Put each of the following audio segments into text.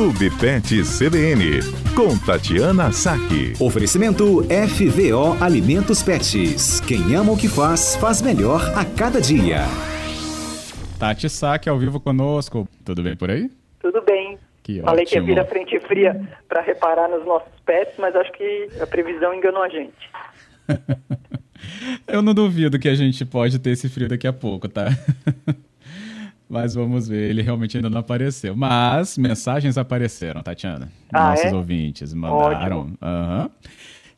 Clube Pet CBN, com Tatiana Saque. Oferecimento FVO Alimentos Pets. Quem ama o que faz, faz melhor a cada dia. Tati Saque ao vivo conosco. Tudo bem por aí? Tudo bem. Que Falei que ia ótimo. vir a frente fria para reparar nos nossos pets, mas acho que a previsão enganou a gente. Eu não duvido que a gente pode ter esse frio daqui a pouco, tá? Mas vamos ver, ele realmente ainda não apareceu. Mas mensagens apareceram, Tatiana. Ah, Nossos é? ouvintes mandaram. Aham.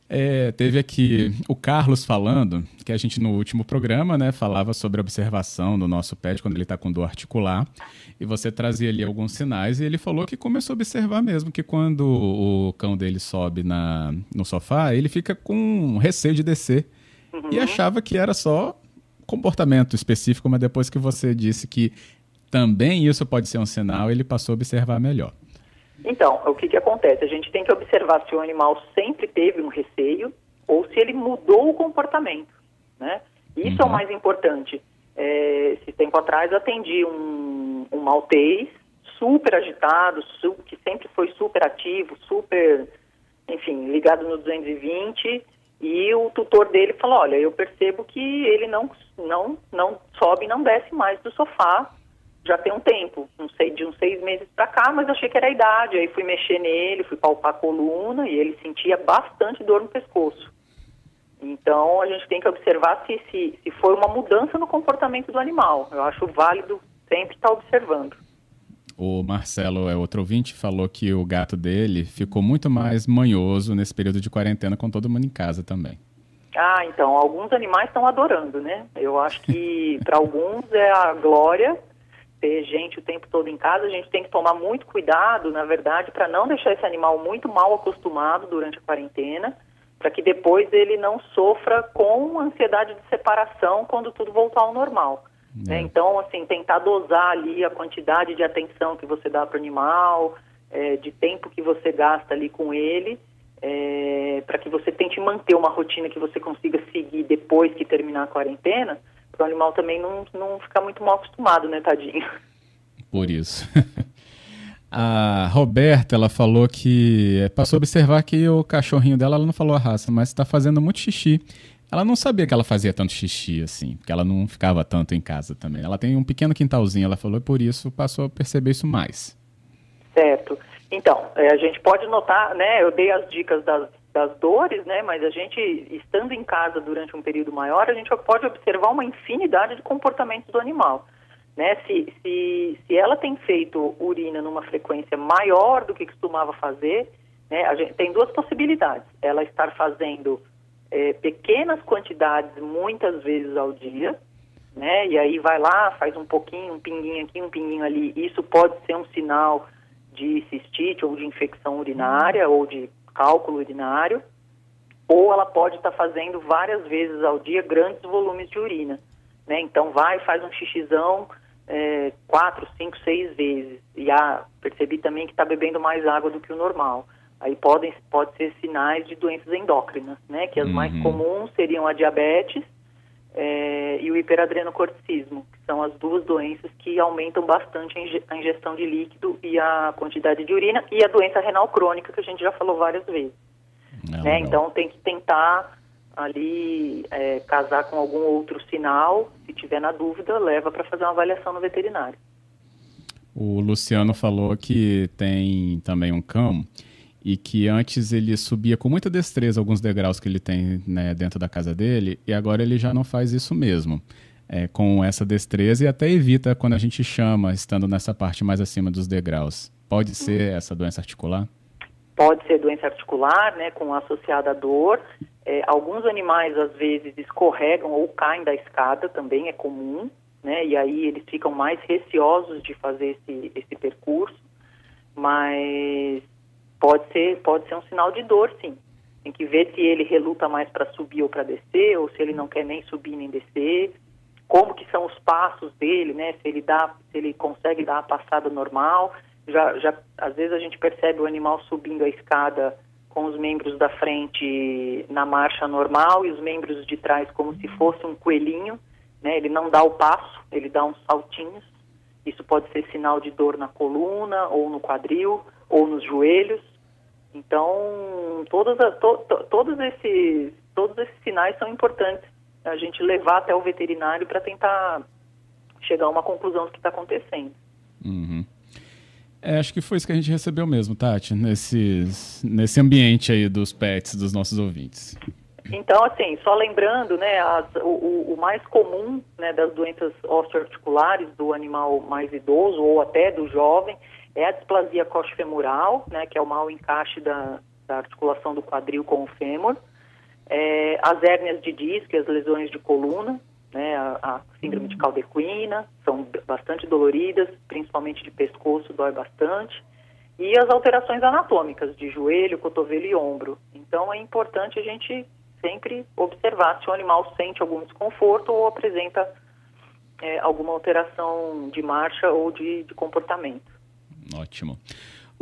É, teve aqui o Carlos falando que a gente no último programa, né, falava sobre a observação do nosso pet quando ele está com dor articular e você trazia ali alguns sinais e ele falou que começou a observar mesmo que quando o cão dele sobe na, no sofá, ele fica com receio de descer e achava que era só comportamento específico, mas depois que você disse que também isso pode ser um sinal, ele passou a observar melhor. Então, o que, que acontece? A gente tem que observar se o animal sempre teve um receio ou se ele mudou o comportamento, né? Isso é o Uhum. mais importante. É, esse tempo atrás atendi um, um maltês super agitado, su- que sempre foi super ativo, super, enfim, ligado no 220, e o tutor dele falou, olha, eu percebo que ele não, não, não sobe e não desce mais do sofá já tem um tempo, não sei, de uns seis meses para cá, mas achei que era a idade. Aí fui mexer nele, fui palpar a coluna e ele sentia bastante dor no pescoço. Então a gente tem que observar se, se, se foi uma mudança no comportamento do animal. Eu acho válido sempre estar observando. O Marcelo, é outro ouvinte, falou que o gato dele ficou muito mais manhoso nesse período de quarentena com todo mundo em casa também. Ah, então, alguns animais estão adorando, né? Eu acho que para alguns é a glória ter gente o tempo todo em casa. A gente tem que tomar muito cuidado, na verdade, para não deixar esse animal muito mal acostumado durante a quarentena, para que depois ele não sofra com ansiedade de separação quando tudo voltar ao normal. né? É. Então, assim, tentar dosar ali a quantidade de atenção que você dá para o animal, eh, de tempo que você gasta ali com ele, para que você tente manter uma rotina que você consiga seguir depois que terminar a quarentena, para o animal também não, não ficar muito mal acostumado, né, tadinho? Por isso. A Roberta, ela falou que é, passou a observar que o cachorrinho dela, ela não falou a raça, mas está fazendo muito xixi. Ela não sabia que ela fazia tanto xixi assim, porque ela não ficava tanto em casa também. Ela tem um pequeno quintalzinho, ela falou, e por isso passou a perceber isso mais. Certo. Então, eh, a gente pode notar, né, eu dei as dicas das, das dores, né, mas a gente, estando em casa durante um período maior, a gente pode observar uma infinidade de comportamentos do animal. Né? Se, se, se ela tem feito urina numa frequência maior do que costumava fazer, né, a gente tem duas possibilidades. Ela estar fazendo eh, pequenas quantidades muitas vezes ao dia, né? E aí vai lá, faz um pouquinho, um pinguinho aqui, um pinguinho ali. Isso pode ser um sinal de cistite ou de infecção urinária ou de cálculo urinário. Ou ela pode estar fazendo várias vezes ao dia grandes volumes de urina, né? Então vai, faz um xixizão é, quatro, cinco, seis vezes. E ah, percebi também que está bebendo mais água do que o normal. Aí podem pode ser sinais de doenças endócrinas, né? Que as mais Uhum. comuns seriam a diabetes é, e o hiperadrenocorticismo, são as duas doenças que aumentam bastante a inge- a ingestão de líquido e a quantidade de urina, e a doença renal crônica, que a gente já falou várias vezes. É, né? legal. Então tem que tentar ali é, casar com algum outro sinal, se tiver na dúvida, leva para fazer uma avaliação no veterinário. O Luciano falou que tem também um cão e que antes ele subia com muita destreza alguns degraus que ele tem né, dentro da casa dele e agora ele já não faz isso mesmo. É, com essa destreza e até evita quando a gente chama, estando nessa parte mais acima dos degraus. Pode ser essa doença articular? Pode ser doença articular, né, com associada à dor. É, alguns animais, às vezes, escorregam ou caem da escada, também é comum, né, e aí eles ficam mais receosos de fazer esse, esse percurso, mas pode ser, pode ser um sinal de dor, sim. Tem que ver se ele reluta mais para subir ou para descer, ou se ele não quer nem subir nem descer, como que são os passos dele, né, se ele dá, se ele consegue dar a passada normal, já, já às vezes a gente percebe o animal subindo a escada com os membros da frente na marcha normal e os membros de trás como se fosse um coelhinho, né? Ele não dá o passo, ele dá uns saltinhos. Isso pode ser sinal de dor na coluna ou no quadril, ou nos joelhos. Então, todas as, to, to, todos, esses, todos esses sinais são importantes a gente levar até o veterinário para tentar chegar a uma conclusão do que está acontecendo. Uhum. É, acho que foi isso que a gente recebeu mesmo, Tati, nesses, nesse ambiente aí dos pets, dos nossos ouvintes. Então, assim, só lembrando, né, as, o, o, mais comum né, das doenças osteoarticulares do animal mais idoso ou até do jovem é a displasia coxofemoral, né, que é o mau encaixe da, da articulação do quadril com o fêmur, é, as hérnias de disco as lesões de coluna, né, a, a síndrome de caldequina, são bastante doloridas, principalmente de pescoço, dói bastante, e as alterações anatômicas de joelho, cotovelo e ombro. Então é importante a gente sempre observar se o animal sente algum desconforto ou apresenta é, alguma alteração de marcha ou de, de comportamento. Ótimo.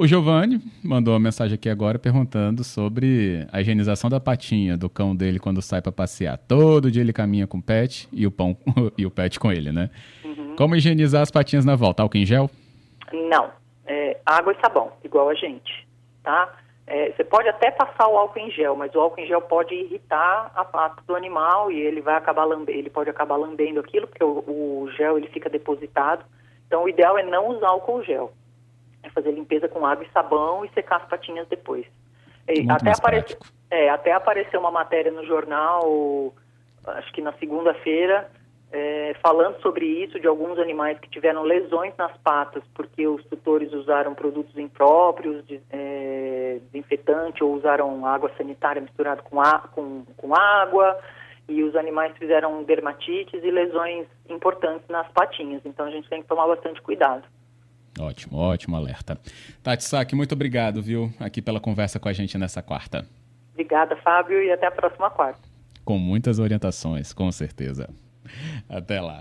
O Giovanni mandou uma mensagem aqui agora perguntando sobre a higienização da patinha do cão dele quando sai para passear. Todo dia ele caminha com o pet e o pão e o pet com ele, né? Uhum. Como higienizar as patinhas na volta? Álcool em gel? Não, é, água e sabão, igual a gente, tá? É, você pode até passar o álcool em gel, mas o álcool em gel pode irritar a pata do animal e ele vai acabar lambendo, ele pode acabar lambendo aquilo porque o, o gel ele fica depositado. Então o ideal é não usar álcool gel é fazer limpeza com água e sabão e secar as patinhas depois. E até, aparece, é, até apareceu uma matéria no jornal, acho que na segunda-feira, é, falando sobre isso, de alguns animais que tiveram lesões nas patas porque os tutores usaram produtos impróprios, de, é, desinfetante, ou usaram água sanitária misturada com, a, com, com água, e os animais fizeram dermatites e lesões importantes nas patinhas. Então a gente tem que tomar bastante cuidado. Ótimo, ótimo alerta. Tati Saki, muito obrigado, viu, aqui pela conversa com a gente nessa quarta. Obrigada, Fábio, e até a próxima quarta. Com muitas orientações, com certeza. Até lá.